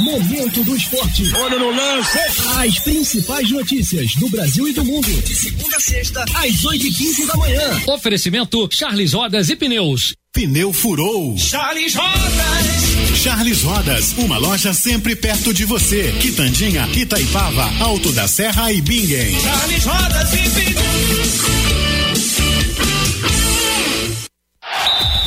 Momento do Esporte. Olha no lance. As principais notícias do Brasil e do mundo. De segunda a sexta, às 8 e 15 da manhã. Oferecimento Charles Rodas e Pneus. Pneu furou. Charles Rodas. Charles Rodas, uma loja sempre perto de você. Quitandinha, Itaipava, Alto da Serra e Bingen. Charles Rodas e Pneus.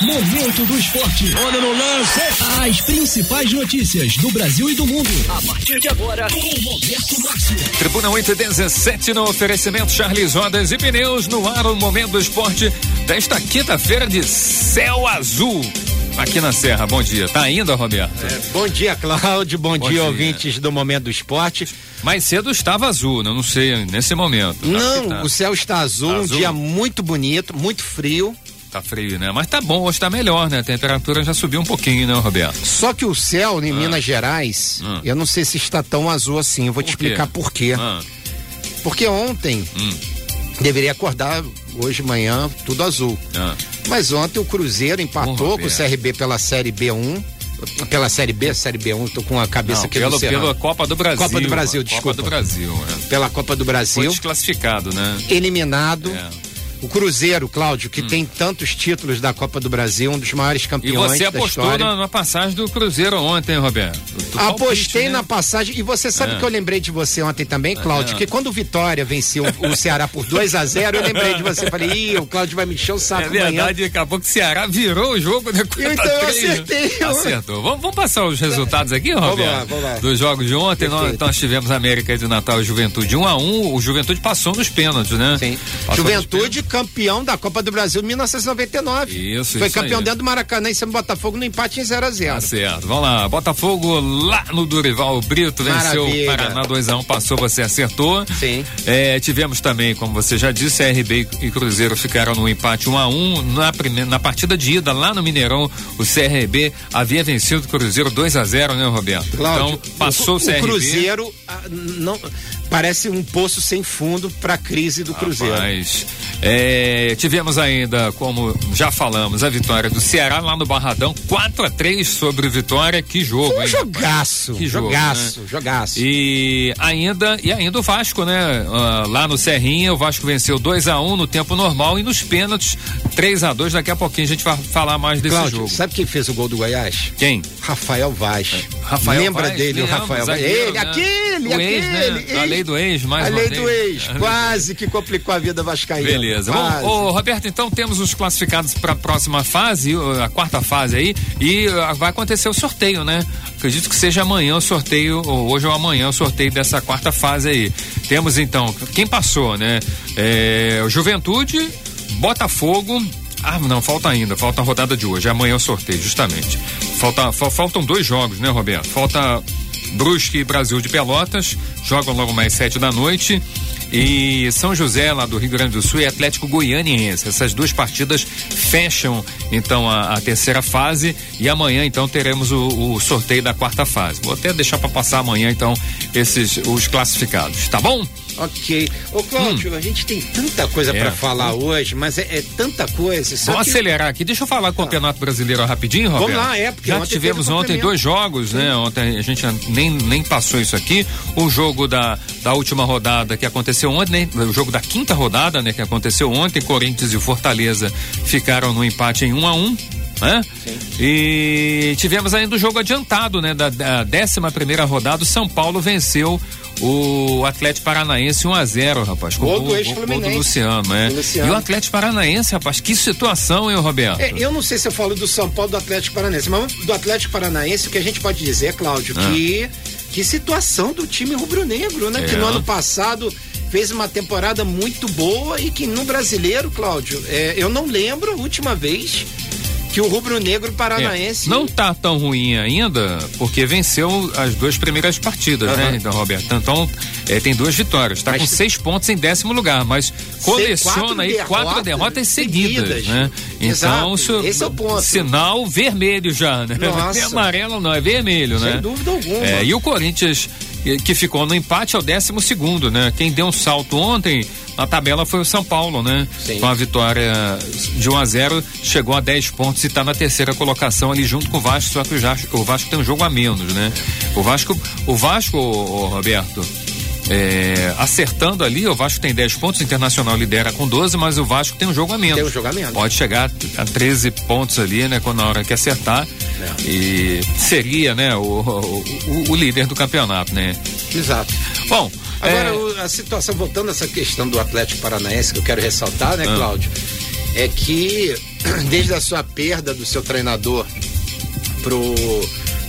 Momento do Esporte. Olha no lance. As principais notícias do Brasil e do mundo. A partir de agora, com Roberto Márcio. Tribuna 817 no oferecimento Charles Rodas e Pneus no ar o Momento do Esporte desta quinta-feira de céu azul. Aqui na Serra, bom dia. Tá ainda, Roberto? É, bom dia, Cláudio. Bom, Bom dia, dia. ouvintes do Momento do Esporte. Mais cedo estava azul, né? não sei, nesse momento. Que Não, tá. o céu está azul, Tá um azul? dia muito bonito, muito frio. Tá frio, né? Mas tá bom, hoje tá melhor, né? A temperatura já subiu um pouquinho, né, Roberto? Só que o céu em Minas Gerais, Ah. eu não sei se está tão azul assim. Eu vou te Por quê? explicar por quê. Ah, Porque ontem Hum. deveria acordar hoje de manhã tudo azul. ah. Mas ontem o Cruzeiro empatou com o. CRB pela Série B1. Pela Série B, Série B1, tô com a cabeça Não, aqui pelo, pela Copa do Brasil. Copa do Brasil, Copa desculpa. do Brasil, é. Pela Copa do Foi Brasil. desclassificado, né? eliminado. É. O Cruzeiro, Cláudio, que tem tantos títulos da Copa do Brasil, um dos maiores E campeões você da apostou história. na, na passagem do Cruzeiro ontem, hein, Roberto? Do Apostei palpite, né? na passagem e você sabe É. que eu lembrei de você ontem também, Cláudio, É. que quando o Vitória venceu o Ceará por 2 a 0 eu lembrei de você. Falei, ih, o Cláudio vai me encher o saco É amanhã. verdade, acabou que o Ceará virou o jogo, né? Então eu 4x3, acertei. né? Acertou. Vamos, vamos passar os resultados aqui, Roberto? lá, vamos lá. Dos jogos de ontem, nós, nós tivemos América de Natal e Juventude 1 a 1 O Juventude passou nos pênaltis, né? Sim. Passou Juventude, campeão da Copa do Brasil em 1999. Isso, Foi isso campeão aí. dentro do Maracanã e sempre Botafogo no empate em 0 a 0 Tá certo. Vamos lá. Botafogo lá no Durival Brito venceu o. Paraná 2x1. Passou, você acertou. Sim. É, tivemos também, como você já disse, CRB e Cruzeiro ficaram no empate 1x1. Na, primeira, na partida de ida lá no Mineirão, o CRB havia vencido o Cruzeiro 2x0, né, Roberto? Cláudio, então, passou o, o, CRB. o Cruzeiro ah, não parece um poço sem fundo para a crise do Cruzeiro. É, tivemos ainda, como já falamos, a vitória do Ceará lá no Barradão, 4 a 3 sobre o Vitória. Que jogo, Foi um hein? jogaço, Que jogo, jogaço, jogaço. E ainda, e ainda o Vasco, né? Ah, lá no Serrinha, o Vasco venceu 2 a 1 no tempo normal e nos pênaltis 3 a 2 Daqui a pouquinho a gente vai falar mais desse Cláudio, jogo. sabe quem fez o gol do Goiás? Quem? Rafael Vaz. Rafael Lembra Vaz, dele, o lembro, Rafael Vaz? Ele, né? aquele, O aquele. ex, né? A lei do ex, mais A lei do ex, quase que complicou a vida vascaína. Beleza. Quase. Bom, ô, Roberto, então temos os classificados para a próxima fase, a quarta fase aí, e uh, vai acontecer o sorteio, né? Acredito que seja amanhã o sorteio, ou hoje ou amanhã o sorteio dessa quarta fase aí. Temos então, quem passou, né? É, Juventude, Botafogo. Ah, não, falta ainda, falta a rodada de hoje. Amanhã é o sorteio, justamente. Falta, fa- faltam dois jogos, né, Roberto? Falta Brusque e Brasil de Pelotas, jogam logo mais sete da noite. E São José, lá do Rio Grande do Sul, e Atlético Goianiense. Essas duas partidas fecham, então, a, a terceira fase. E amanhã, então, teremos o, o sorteio da quarta fase. Vou até deixar para passar amanhã, então, esses os classificados. Tá bom? Ok. Ô, Cláudio, a gente tem tanta coisa Hum. É. pra falar hoje, mas é, é tanta coisa. só Vamos que- acelerar aqui. Deixa eu falar do Campeonato Brasileiro rapidinho, Roberto. Vamos lá, é, porque Já ontem tivemos o ontem dois jogos, né? Ontem a gente nem, nem passou isso aqui. O jogo da, da última rodada que aconteceu ontem, né? o jogo da quinta rodada, né? Que aconteceu ontem, Corinthians e Fortaleza ficaram no empate em um a um. Né? E tivemos ainda o jogo adiantado, né? Da, da 11 primeira rodada, o São Paulo venceu o Atlético Paranaense 1 a 0 rapaz. Com Gol do ex-Fluminense. do Luciano, né? Luciano. E o Atlético Paranaense, rapaz, que situação, hein, Roberto? É, eu não sei se eu falo do São Paulo do Atlético Paranaense, mas do Atlético Paranaense, o que a gente pode dizer, Cláudio, Ah. que, que situação do time rubro-negro, né? É. Que no ano passado fez uma temporada muito boa e que no brasileiro, Cláudio, é, eu não lembro a última vez que o rubro-negro paranaense. É, não tá tão ruim ainda, porque venceu as duas primeiras partidas, né, então, Roberto? Então, é, tem duas vitórias, tá Mas- com seis pontos em décimo lugar, mas coleciona quatro aí quatro derrotas seguidas, seguidas. né? Então, isso, esse é o ponto. sinal vermelho já, né? Nossa. Não é amarelo não, é vermelho, né? Sem dúvida alguma. É, e o Corinthians, que- ficou no empate, é o décimo segundo, né? Quem deu um salto ontem na tabela foi o São Paulo, né? Sim. Com a vitória de 1 a 0 chegou a 10 pontos e está na terceira colocação ali junto com o Vasco, só que o Vasco, o Vasco tem um jogo a menos, né? O Vasco, o Vasco, Roberto, é, acertando ali, o Vasco tem 10 pontos, o Internacional lidera com 12, mas o Vasco tem um jogo a menos. Tem um jogo a menos. Pode chegar a 13 pontos ali, né, quando na hora que acertar. É. E seria, né, o, o, o- o líder do campeonato, né? Exato. Bom, Agora, é, a situação, voltando a essa questão do Atlético Paranaense, que eu quero ressaltar, né, Ah. Cláudio? É que desde a sua perda do seu treinador pro,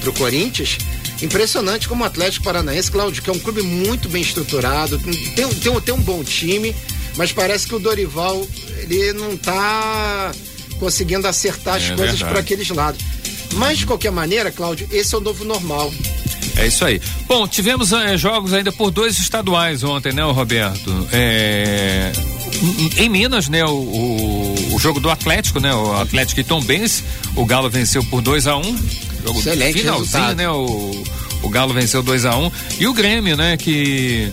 pro Corinthians, impressionante como o Atlético Paranaense, Cláudio, que é um clube muito bem estruturado, tem, um- tem, tem um bom time, mas parece que o Dorival, ele não tá conseguindo acertar as É coisas para aqueles lados. Mas, de qualquer maneira, Cláudio, esse é o novo normal. É isso aí. Bom, tivemos eh, jogos ainda por dois estaduais ontem, né, Roberto? É, em- Minas, né, o, o, o jogo do Atlético, né, o Atlético e Tom Benz, o Galo venceu por 2 a 1 um, jogo Excelente finalzinho, resultado. né, o, o Galo venceu 2 a 1 um, e o Grêmio, né, que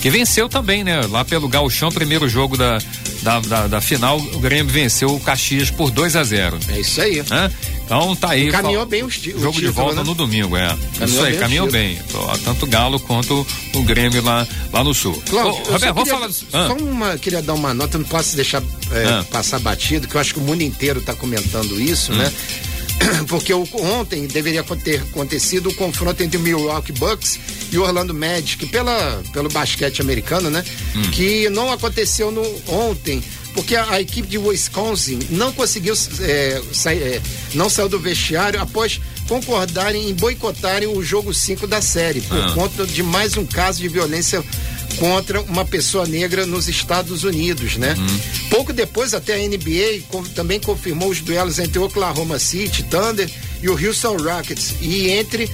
que venceu também, né, lá pelo Gauchão, primeiro jogo da, da, da, da final, o Grêmio venceu o Caxias por 2 a 0 É isso aí. né? Então tá aí. Caminhou bem o Jogo de título, volta né? no domingo, é. isso aí, bem o caminhou bem. Tanto o Galo quanto o Grêmio lá, lá no sul. Cláudio, Ô, Roberto, vamos falar. Ah, só uma, queria dar uma nota, não posso deixar é, Ah. passar batido, que eu acho que o mundo inteiro está comentando isso, Hum. né? Porque ontem deveria ter acontecido o confronto entre o Milwaukee Bucks e o Orlando Magic, pela, pelo basquete americano, né? Hum. Que não aconteceu no, ontem, porque a, a equipe de Wisconsin não conseguiu é, sair, é, não saiu do vestiário após concordarem em boicotarem o jogo 5 da série, por Ah. conta de mais um caso de violência contra uma pessoa negra nos Estados Unidos, né? Pouco depois, até a NBA com- também confirmou os duelos entre Oklahoma City Thunder e o Houston Rockets e entre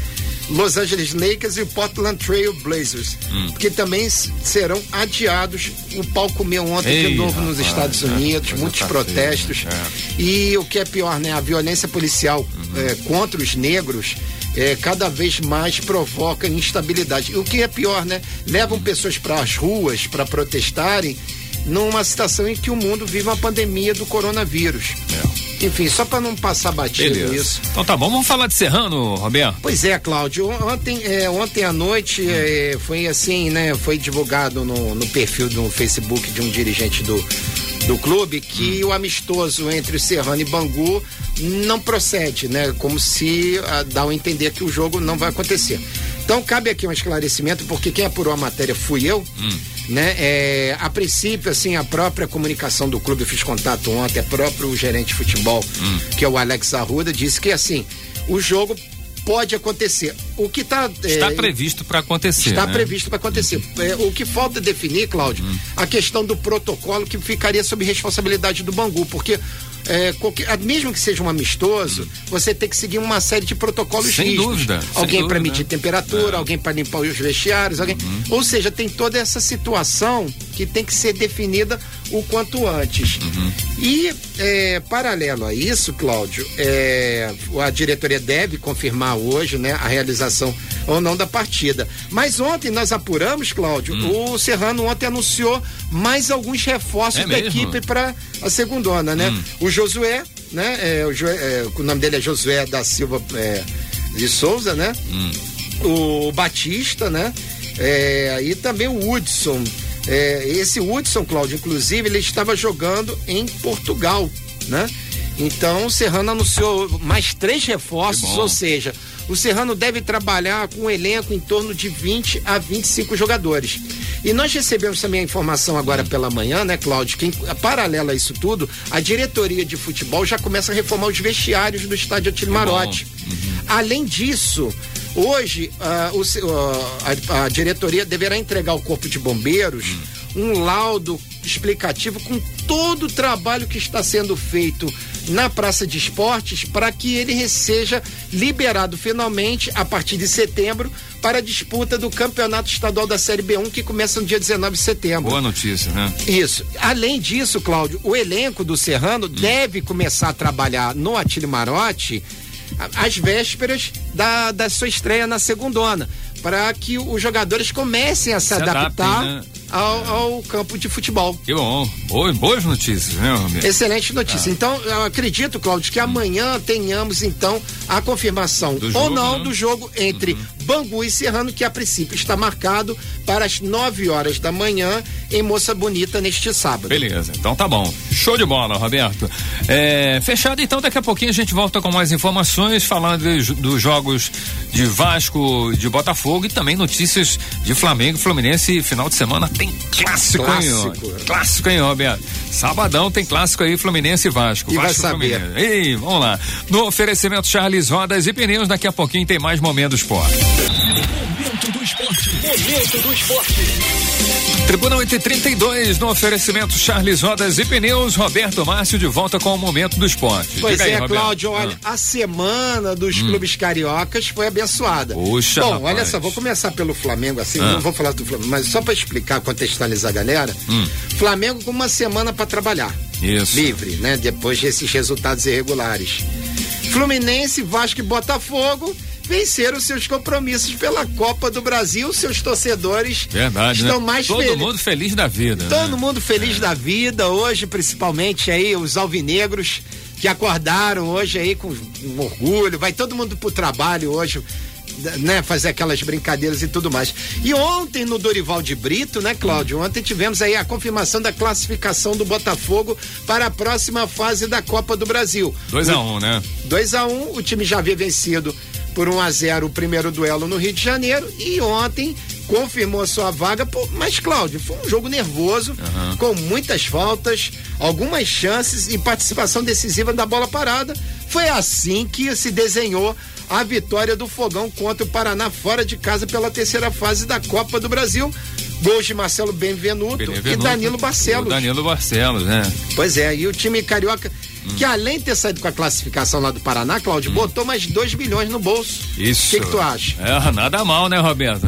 Los Angeles Lakers e o Portland Trail Blazers, que também serão adiados. O pau comeu ontem Ei, de novo nos rapaz, Estados é, Unidos, coisa muitos tá protestos. é. E o que é pior, né? A violência policial eh, contra os negros eh, cada vez mais provoca instabilidade. E o que é pior, né? Levam pessoas para as ruas para protestarem numa situação em que o mundo vive uma pandemia do coronavírus. Enfim, só para não passar batido Beleza. isso. Então tá bom, vamos falar de Serrano, Roberto. Pois é, Cláudio. Ontem, é, ontem à noite é, foi assim, né? Foi divulgado no, no perfil do Facebook de um dirigente do, do clube que o amistoso entre o Serrano e Bangu não procede, né? Como se ah, dá a entender que o jogo não vai acontecer. Então cabe aqui um esclarecimento, porque quem apurou a matéria fui eu. Né? É, a princípio, assim, a própria comunicação do clube, eu fiz contato ontem, a próprio gerente de futebol, que é o Alex Arruda, disse que assim, o jogo pode acontecer. O que tá, Está é, previsto para acontecer. Está né? previsto para acontecer. É, o que falta definir, Cláudio, a questão do protocolo que ficaria sob responsabilidade do Bangu, porque é, qualquer- mesmo que seja um amistoso, você tem que seguir uma série de protocolos Sem rígidos. dúvida, Alguém para medir temperatura, É. alguém para limpar os vestiários, alguém. Uhum. Ou seja, tem toda essa situação que tem que ser definida o quanto antes. Uhum. E é, paralelo a isso, Cláudio, é, a diretoria deve confirmar hoje, né, a realização ou não da partida. Mas ontem nós apuramos, Cláudio, o Serrano ontem anunciou mais alguns reforços Hum. É da mesmo? equipe para a segundona, né? Hum. O Josué, né? é, o, é, o nome dele é Josué da Silva é, de Souza, né? Hum. O Batista, né? É, e também o Hudson. É, esse Hudson, Cláudio, inclusive, ele estava jogando em Portugal, né? Então o Serrano anunciou mais três reforços, ou seja, o Serrano deve trabalhar com um elenco em torno de 20 a 25 jogadores. E nós recebemos também a informação agora pela manhã, né, Cláudio, que em, paralela a isso tudo, a diretoria de futebol já começa a reformar os vestiários do estádio bom. Marotti. Além disso, hoje ah, o ah, a, a diretoria deverá entregar ao Corpo de Bombeiros um laudo explicativo com todo o trabalho que está sendo feito na Praça de Esportes para que ele seja liberado finalmente a partir de setembro para a disputa do Campeonato Estadual da Série B1 que começa no dia 19 de setembro. Boa notícia, né? Isso. Além disso, Cláudio, o elenco do Serrano deve começar a trabalhar no Atílio Marotti a- às vésperas da, da sua estreia na segundona, para que os jogadores comecem a se, Se adaptem, adaptar né? ao, ao campo de futebol. Que bom. Boas, boas notícias, né, Roberto? Excelente Ah. notícia. Então, eu acredito, Cláudio, que amanhã tenhamos, então, a confirmação Do ou jogo, não né? do jogo entre Bangu e Serrano, que a princípio está marcado para as 9 horas da manhã em Moça Bonita neste sábado. Beleza, então tá bom. Show de bola, Roberto. É, fechado, então daqui a pouquinho a gente volta com mais informações, falando dos jogos de Vasco, de Botafogo e também notícias de Flamengo e Fluminense. Final de semana tem clássico, hein? ó? Clássico. Clássico, hein, Roberto? Sabadão tem clássico aí, Fluminense e Vasco. E vai Vasco saber. Fluminense. Ei, vamos lá. No oferecimento Charles Rodas e Pneus, daqui a pouquinho tem mais Momento do Esporte. Momento do esporte. Momento do esporte. Tribuna 832, no oferecimento Charles Rodas e Pneus, Roberto Márcio de volta com o Momento do Esporte. Pois Diga aí, é, Roberto. Cláudio, olha, Ah. a semana dos clubes cariocas foi abençoada. Puxa, Bom, rapaz. olha só, vou começar pelo Flamengo assim, Ah. não vou falar do Flamengo, mas só para explicar, contextualizar a galera. Hum. Flamengo com uma semana para trabalhar. Isso. Livre, né? Depois desses resultados irregulares. Fluminense, Vasco e Botafogo venceram seus compromissos pela Copa do Brasil. Seus torcedores Verdade, estão né? mais Todo felizes. mundo feliz da vida. Todo né? mundo feliz da vida hoje, principalmente aí os alvinegros que acordaram hoje aí com um orgulho. Vai todo mundo pro trabalho hoje, né? Fazer aquelas brincadeiras e tudo mais. E ontem no Dorival de Brito, né, Cláudio? Ontem tivemos aí a confirmação da classificação do Botafogo para a próxima fase da Copa do Brasil. 2 a 1 um, né? 2 a 1 um, o time já havia vencido por 1 um a 0 o primeiro duelo no Rio de Janeiro e ontem confirmou sua vaga, pô, mas Cláudio, foi um jogo nervoso, com muitas faltas, algumas chances e participação decisiva da bola parada. Foi assim que se desenhou a vitória do Fogão contra o Paraná fora de casa pela terceira fase da Copa do Brasil. Gols de Marcelo Benvenuto, e Benevenuto Danilo e Barcelos. Danilo Barcelos, né? Pois é, e o time carioca, que além de ter saído com a classificação lá do Paraná, Cláudio, botou mais 2 milhões no bolso. Isso. O que, que tu acha? É, nada mal, né, Roberto?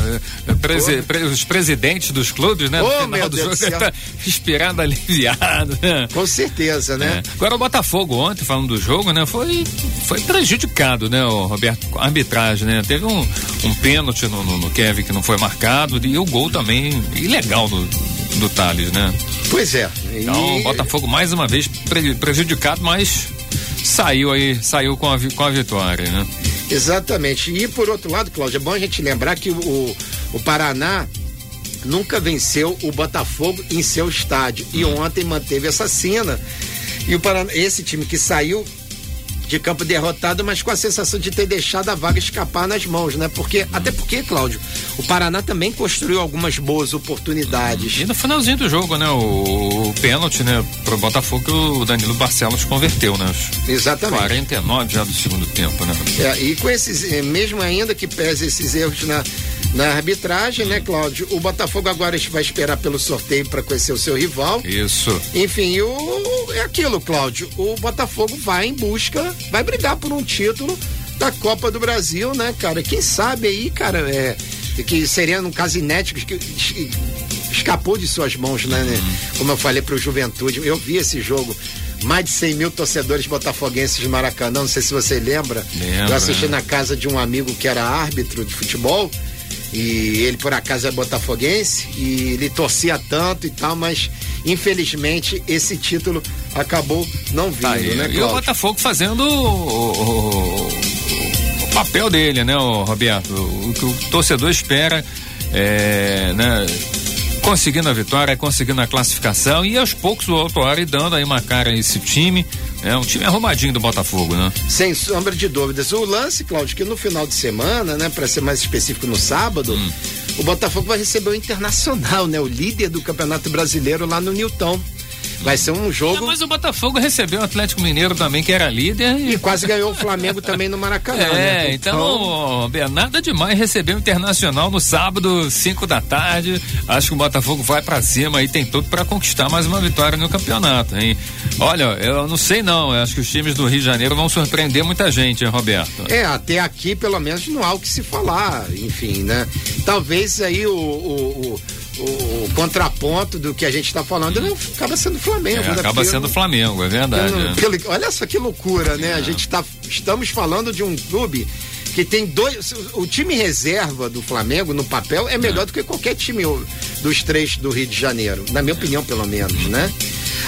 É, presi- pre- os presidentes dos clubes, né? Final meu do Deus jogo, do tá respirando aliviado, né? Com certeza, né? É. Agora o Botafogo ontem, falando do jogo, né, foi, foi prejudicado, né, o Roberto, a arbitragem, né? Teve um, um pênalti no, no, no Kevin que não foi marcado e o gol também ilegal do, do Thales, né? Pois é. Então E- o Botafogo mais uma vez pre- prejudicado, mas saiu aí, saiu com a, com a vitória, né? Exatamente. E por outro lado, Cláudio, é bom a gente lembrar que o, o Paraná nunca venceu o Botafogo em seu estádio. E ontem manteve essa cena. E o Paraná, esse time que saiu de campo derrotado, mas com a sensação de ter deixado a vaga escapar nas mãos, né? Porque, até porque, Cláudio, o Paraná também construiu algumas boas oportunidades. E no finalzinho do jogo, né, o, o pênalti, né, pro Botafogo que o Danilo Barcelos converteu, né? Os Exatamente. 49 já do segundo tempo, né? É, e com esses, eh, mesmo ainda que pese esses erros na, na arbitragem, né, Cláudio? O Botafogo agora vai esperar pelo sorteio para conhecer o seu rival. Isso. Enfim, o, é aquilo, Cláudio. O Botafogo vai em busca, vai brigar por um título da Copa do Brasil, né, cara? Quem sabe aí, cara, é, que seria um caso inédito que es- escapou de suas mãos, né? né? Como eu falei pro Juventude, eu vi esse jogo. Mais de 100 mil torcedores botafoguenses no Maracanã, não sei se você lembra. Lembro, eu assisti na casa de um amigo que era árbitro de futebol e ele por acaso é botafoguense e ele torcia tanto e tal, mas infelizmente esse título acabou não vindo, Tá aí. né, e o Cláudio? Botafogo fazendo o, o- o- papel dele, né, o Roberto? O que o torcedor espera é, né, conseguindo a vitória, conseguindo a classificação e aos poucos o Autuari dando aí uma cara a esse time. É um time arrumadinho do Botafogo, né? Sem sombra de dúvidas. O lance, Cláudio, que no final de semana, né, para ser mais específico no sábado, Hum. o Botafogo vai receber o Internacional, né, o líder do Campeonato Brasileiro lá no Newton. Vai ser um É, jogo mas o Botafogo recebeu o Atlético Mineiro também, que era líder. e E... quase ganhou o Flamengo também no Maracanã, É, né? então, Bé, nada demais receber o Internacional no sábado, 5 da tarde. Acho que o Botafogo vai pra cima e tem tudo pra conquistar mais uma vitória no campeonato, hein? Olha, eu não sei não, eu acho que os times do Rio de Janeiro vão surpreender muita gente, hein, Roberto? É, até aqui, pelo menos, não há o que se falar, enfim, né? Talvez aí o, o, o, o contraponto do que a gente está falando não acaba sendo Flamengo, É, né? acaba sendo eu- Flamengo, é verdade. não- é. pelo- olha só que loucura, né? A gente tá, estamos falando de um clube que tem dois. O time reserva do Flamengo, no papel, é melhor do que qualquer time dos três do Rio de Janeiro, na minha opinião, pelo menos, né?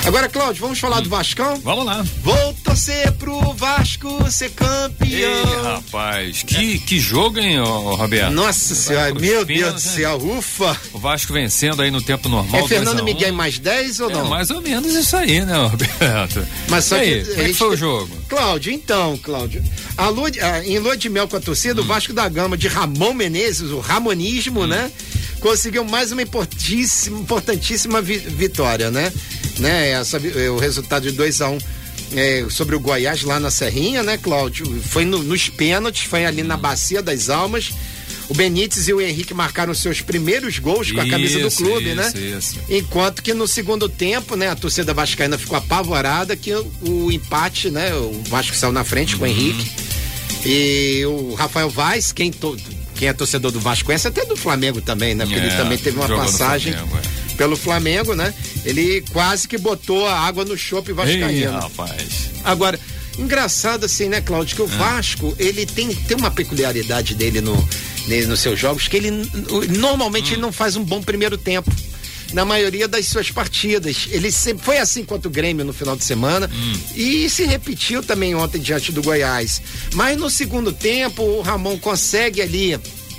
Agora, Cláudio, vamos falar do Vascão? Vamos lá. Vou torcer pro Vasco ser campeão. rapaz, que, que jogo, hein, ô, Roberto? Nossa senhora, meu Deus do né? céu, ufa. O Vasco vencendo aí no tempo normal. É Fernando 2 a 1. Miguel em mais 10 ou É não? mais ou menos isso aí, né, Roberto? Mas só E aí, que. como é que foi o jogo? Cláudio, então, Cláudio. A lua em lua de mel com a torcida, Hum. o Vasco da Gama de Ramon Menezes, o Ramonismo, né? Conseguiu mais uma importantíssima, importantíssima vi- vitória, né? Né? Essa, vi- é, o resultado de 2 a 1 um, sobre o Goiás lá na Serrinha, né, Cláudio? Foi no- nos pênaltis, foi ali na Bacia das Almas. O Benítez e o Henrique marcaram seus primeiros gols com a camisa do Isso, clube, isso, né? isso. Enquanto que no segundo tempo, né, a torcida vascaína ficou apavorada que o, o empate, né, o Vasco saiu na frente Uhum. com o Henrique. E o Rafael Vaz, quem, to- quem é torcedor do Vasco conhece, até do Flamengo também, né? Porque É, ele também teve uma passagem Flamengo, é. pelo Flamengo, né? Ele quase que botou a água no chope vascaíno. Ih, rapaz. Agora, engraçado assim, né, Cláudio, É. que o Vasco, ele tem, tem uma peculiaridade dele no, nos seus jogos, que ele normalmente Hum. ele não faz um bom primeiro tempo. Na maioria das suas partidas. Ele sempre foi assim contra o Grêmio no final de semana Hum. e se repetiu também ontem diante do Goiás. Mas no segundo tempo, o Ramon consegue ali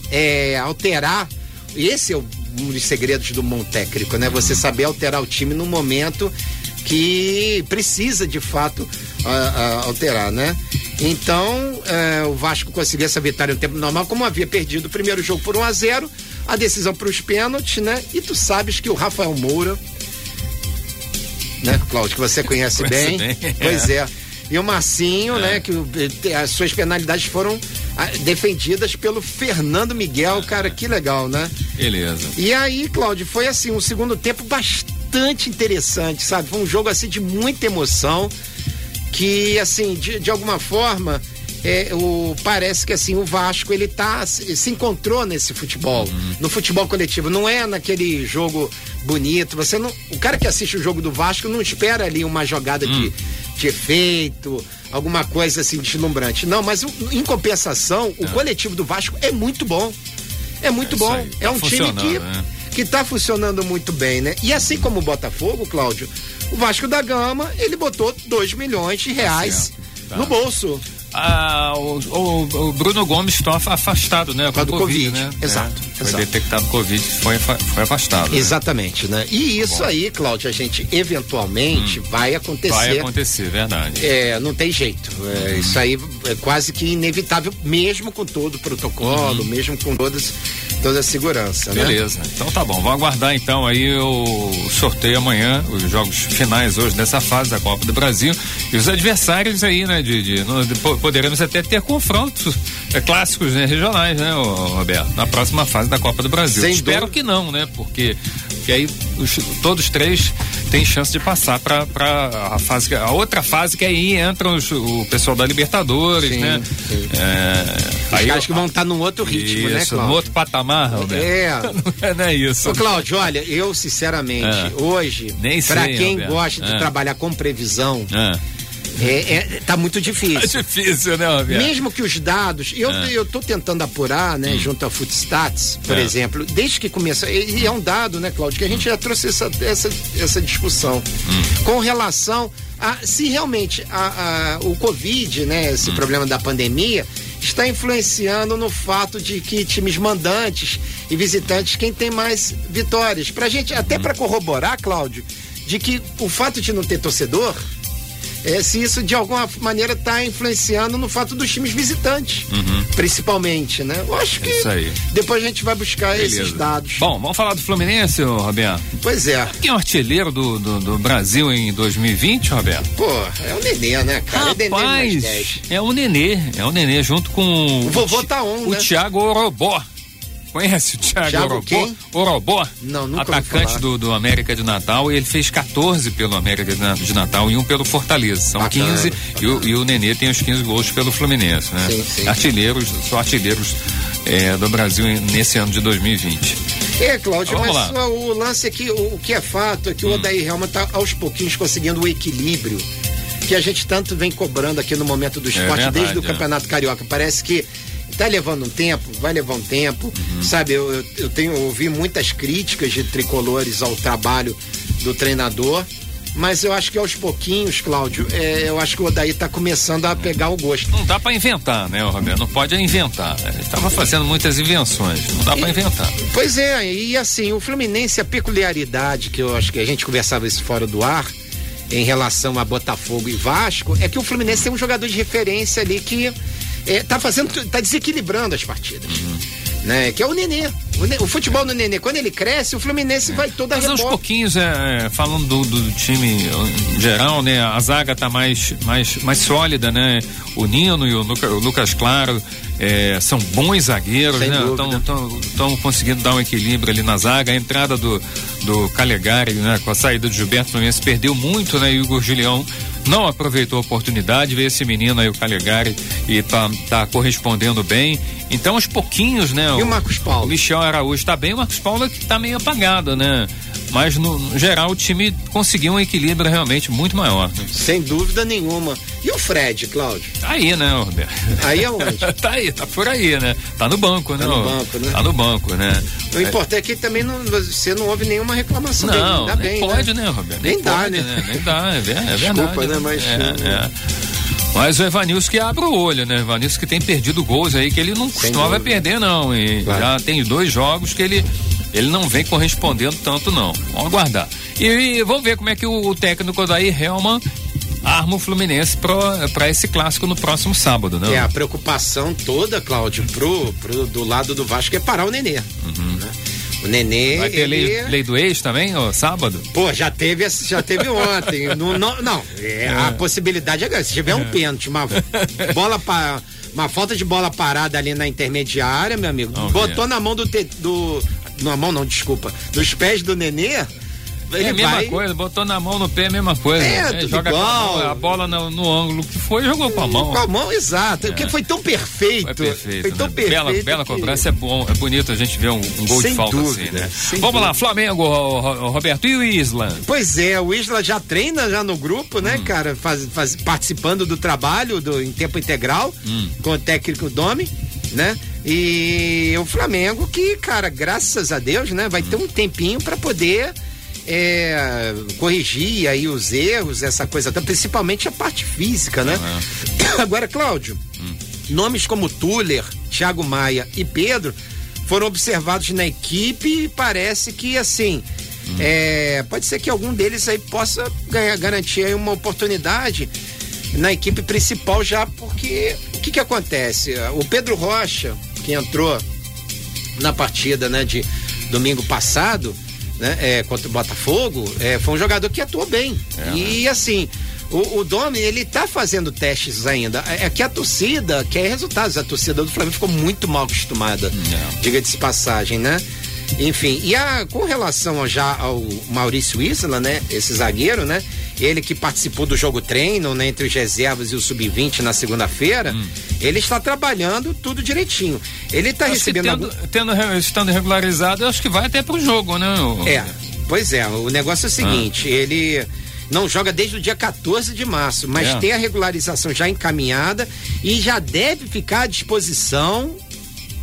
é, alterar. E esse é o- um dos segredos do bom técnico, né? Você saber alterar o time no momento que precisa de fato a- a- alterar, né? Então, é, o Vasco conseguiu essa vitória no tempo normal, como havia perdido o primeiro jogo por 1 a 0 a decisão para os pênaltis, né? E tu sabes que o Rafael Moura, né, Cláudio, que você conhece bem, bem, é. pois é. E o Marcinho, É. né, que eh, as suas penalidades foram ah, defendidas pelo Fernando Miguel, É. cara, que legal, né? Beleza. E aí, Cláudio, foi assim, um segundo tempo bastante interessante, sabe? Foi um jogo assim de muita emoção, que assim, de, de alguma forma, é, o, parece que assim, o Vasco ele tá, se se encontrou nesse futebol, no futebol coletivo, não é naquele jogo bonito, você não, o cara que assiste o jogo do Vasco não espera ali uma jogada de, de efeito, alguma coisa assim deslumbrante. Não, mas em compensação, o coletivo do Vasco é muito bom. É muito É bom. aí, é tá um time que né? que tá funcionando muito bem, né? E assim como o Botafogo, Cláudio, o Vasco da Gama, ele botou 2 milhões de reais certo, tá. no bolso. Ah, o, o- o Bruno Gomes está afastado, né? Com do Covid, né? exato, É, foi exato. detectado Covid, foi, foi afastado. né? Exatamente, né? E isso bom. Hum. aí, Cláudio, a gente eventualmente vai acontecer. Vai acontecer, verdade. É, não tem jeito. É, Isso aí é quase que inevitável, mesmo com todo o protocolo, mesmo com todas, toda a segurança, né? Beleza. Então tá bom. Vamos aguardar então aí o sorteio amanhã, os jogos finais hoje dessa fase da Copa do Brasil. E os adversários aí, né? De, de- poderemos até ter confrontos é, clássicos né, regionais, né, Roberto? Na próxima fase da Copa do Brasil. Sem Espero dúvida. que não, né? Porque, porque aí os- todos três têm chance de passar para a fase, a outra fase que aí entram os- o pessoal da Libertadores, Sim, né? sim. É, aí caras que vão estar num outro ritmo, né, isso, no Cláudio? outro patamar, Roberto. É. não é isso. Ô, Cláudio, olha, eu sinceramente, É. hoje, sei, quem Alberto. gosta de É. trabalhar com previsão, Ah, é, é- tá muito é difícil. difícil, né, Roberto? Mesmo que os dados, eu, É. eu tô tentando apurar, né, junto ao Footstats, por É. exemplo, desde que começou, e, e é um dado, né, Cláudio, que a gente já trouxe essa, essa, essa discussão Hum. com relação a se realmente a, a- o Covid, né, esse Hum. problema da pandemia, está influenciando no fato de que times mandantes e visitantes quem tem mais vitórias. Pra gente, até Hum. para corroborar, Cláudio, de que o fato de não ter torcedor é, se isso de alguma maneira está influenciando no fato dos times visitantes, principalmente, né? Eu acho que Uhum. Isso aí. depois a gente vai buscar esses Beleza. dados. Bom, vamos falar do Fluminense, Roberto. Pois é. Quem é o artilheiro do, do, do Brasil em 2020, Roberto? Pô, é o Nenê, né, cara? é Nenê mais 10. Rapaz, é o Nenê, é o Nenê junto com O vovô Ti- tá on, o né? Thiago Orobó. Conhece o Thiago, Thiago Orobó? quem? Orobó? Não, nunca Atacante do, do América de Natal e ele fez 14 pelo América de Na- de Natal e um pelo Fortaleza. São Bacana, 15 e o, e o Nenê tem os 15 gols pelo Fluminense, né? Sim, sim. Artilheiros, só artilheiros é, do Brasil nesse ano de 2020. É, Cláudio, Vamos mas lá. o lance aqui, o, o que é fato é que Hum. o Odair Helma tá aos pouquinhos conseguindo o equilíbrio que a gente tanto vem cobrando aqui no momento do esporte verdade, desde o é. Campeonato Carioca. Parece que tá levando um tempo, vai levar um tempo, Uhum. sabe? Eu, eu, eu tenho ouvi muitas críticas de tricolores ao trabalho do treinador. Mas eu acho que aos pouquinhos, Cláudio, é, eu acho que o Odaí tá começando a pegar o gosto. Não dá para inventar, né, Roberto? Não pode inventar. Ele estava fazendo muitas invenções. Não dá para inventar. Pois é, e assim, o Fluminense, a peculiaridade que eu acho que a gente conversava isso fora do ar, em relação a Botafogo e Vasco, é que o Fluminense tem um jogador de referência ali que é, tá fazendo, tá desequilibrando as partidas. Uhum né? Que é o Nenê. O, o, futebol do Nenê, quando ele cresce, o Fluminense é. vai toda Mas aos pouquinhos, é, é, falando do, do, time em geral, né? A zaga tá mais, mais, mais sólida, né? O Nino e o, Luca, o Lucas Claro é, são bons zagueiros, Sem né? Estão conseguindo dar um equilíbrio ali na zaga. A entrada do, do Calegari, né? Com a saída do Gilberto Fluminense perdeu muito, né? E o Igor Julião não aproveitou a oportunidade, veio esse menino aí, o Calegari, e tá, tá correspondendo bem. Então, aos pouquinhos, né? E o, Marcos Paulo? O Michel Araújo tá bem, o Marcos Paulo é que tá meio apagado, né? Mas no, no, geral o time conseguiu um equilíbrio realmente muito maior. Né? Sem dúvida nenhuma. E o Fred, Cláudio? Tá aí, né, Roberto? Aí aonde? tá aí, tá por aí, né? Tá no banco, né? Tá no banco, né? Tá no banco, né? O importante é que também não, você não houve nenhuma reclamação não, dele. Ainda bem, pode, né, né Roberto? Nem, nem dá, pode, né? né? Nem dá, é, é verdade. Desculpa, né? Mas. É, é. Mas o Evanilson que abre o olho, né? Evanilson que tem perdido gols aí que ele não costumava perder, não. E claro. já tem dois jogos que ele ele não vem correspondendo tanto, não. Vamos aguardar. E, e vamos ver como é que o, o técnico daí, Helman, arma o Fluminense para esse clássico no próximo sábado, né? É, a preocupação toda, Cláudio, pro, pro, do lado do Vasco é parar o Nenê. Uhum. O Nenê. Vai ter ele... lei, lei, do ex também, ó, sábado? Pô, já teve, já teve ontem. no, no, não, é, é. a possibilidade é grande. Se tiver um é. pênalti, uma bola para uma falta de bola parada ali na intermediária, meu amigo. Vamos botou ver. na mão do, te, do na mão não, desculpa, nos pés do Nenê, é a mesma vai... coisa, botou na mão no pé, a mesma coisa. É, é joga igual. A, a, bola no, no, ângulo que foi, jogou com a mão. Com a mão, exato. É. Porque foi tão perfeito. Foi perfeito. Foi tão né? perfeito. Bela, bela que... cobrança, é bom, é bonito a gente ver um, um gol Sem de falta dúvida, assim, né? Vamos dúvida. lá, Flamengo, Roberto, e o Isla? Pois é, o Isla já treina já no grupo, né, hum. cara? Faz, faz, participando do trabalho do, em tempo integral hum. com o técnico Domi, né? E o Flamengo que, cara, graças a Deus, né, vai hum. ter um tempinho para poder é, corrigir aí os erros, essa coisa, principalmente a parte física, né? Uhum. Agora, Cláudio, hum. nomes como Tuller, Thiago Maia e Pedro foram observados na equipe e parece que assim. Hum. É, pode ser que algum deles aí possa ganhar, garantir aí uma oportunidade na equipe principal já, porque o que que acontece? O Pedro Rocha, que entrou na partida né, de domingo passado, né, é, contra o Botafogo, é, foi um jogador que atuou bem. É, e né? assim, o, o Domi, ele tá fazendo testes ainda. É, é que a torcida quer resultados. A torcida do Flamengo ficou muito mal acostumada, é. diga-se passagem, né? Enfim, e a, com relação já ao Maurício Isla, né? Esse zagueiro, né? Ele que participou do jogo treino, né? Entre os reservas e o sub-20 na segunda-feira, hum. ele está trabalhando tudo direitinho. Ele está recebendo. Tendo, algum... tendo, estando regularizado, eu acho que vai até pro jogo, né? O... É, pois é. O negócio é o seguinte: ah. ele não joga desde o dia 14 de março, mas é. tem a regularização já encaminhada e já deve ficar à disposição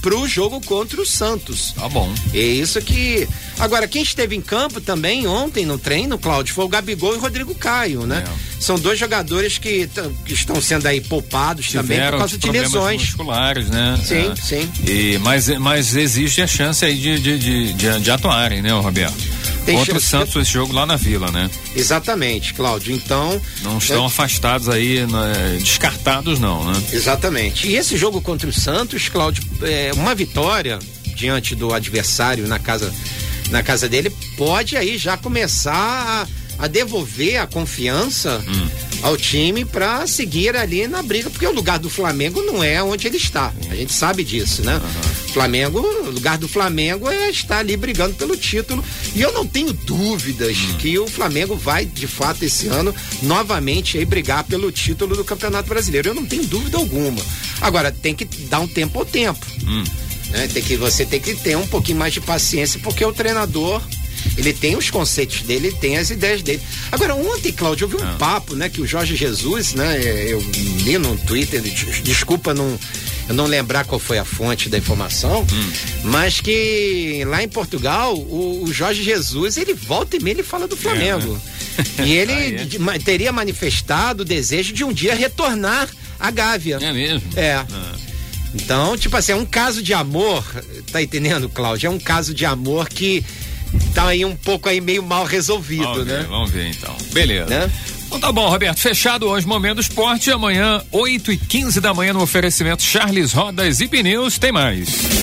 pro jogo contra o Santos. Tá bom. É isso que. Agora, quem esteve em campo também ontem no treino, Cláudio, foi o Gabigol e o Rodrigo Caio, né? É. São dois jogadores que, que, estão sendo aí poupados Tiveram também por causa de lesões. musculares, né? Sim, é. sim. E, mas, mas existe a chance aí de, de, de, de, de atuarem, né, Roberto? Tem Contra o Santos esse jogo lá na Vila, né? Exatamente, Cláudio. Então. Não estão é... afastados aí, né, descartados, não, né? Exatamente. E esse jogo contra o Santos, Cláudio, é uma vitória diante do adversário na casa, na casa dele, pode aí já começar a, a devolver a confiança. Hum ao time para seguir ali na briga, porque o lugar do Flamengo não é onde ele está. A gente sabe disso, né? Uhum. Flamengo, o lugar do Flamengo é estar ali brigando pelo título. E eu não tenho dúvidas uhum. que o Flamengo vai, de fato, esse ano, novamente aí brigar pelo título do Campeonato Brasileiro. Eu não tenho dúvida alguma. Agora, tem que dar um tempo ao tempo. Uhum. Né? Tem que, você tem que ter um pouquinho mais de paciência, porque o treinador ele tem os conceitos dele, ele tem as ideias dele. Agora, ontem, Cláudio, eu vi um ah. papo, né, que o Jorge Jesus, né, eu li no Twitter, desculpa não eu não lembrar qual foi a fonte da informação, hum. mas que lá em Portugal, o, o, Jorge Jesus, ele volta e meia ele fala do Flamengo. É, né? E ele Aí é. teria manifestado o desejo de um dia retornar à Gávea. É mesmo? É. Então, tipo assim, é um caso de amor, tá entendendo, Cláudio? É um caso de amor que tá aí um pouco aí meio mal resolvido, Vamos ver, né? vamos ver então. Beleza. Né? Então tá bom, Roberto. Fechado hoje Momento do Esporte. Amanhã, 8 e 15 da manhã, no oferecimento Charles Rodas e Pneus. Tem mais.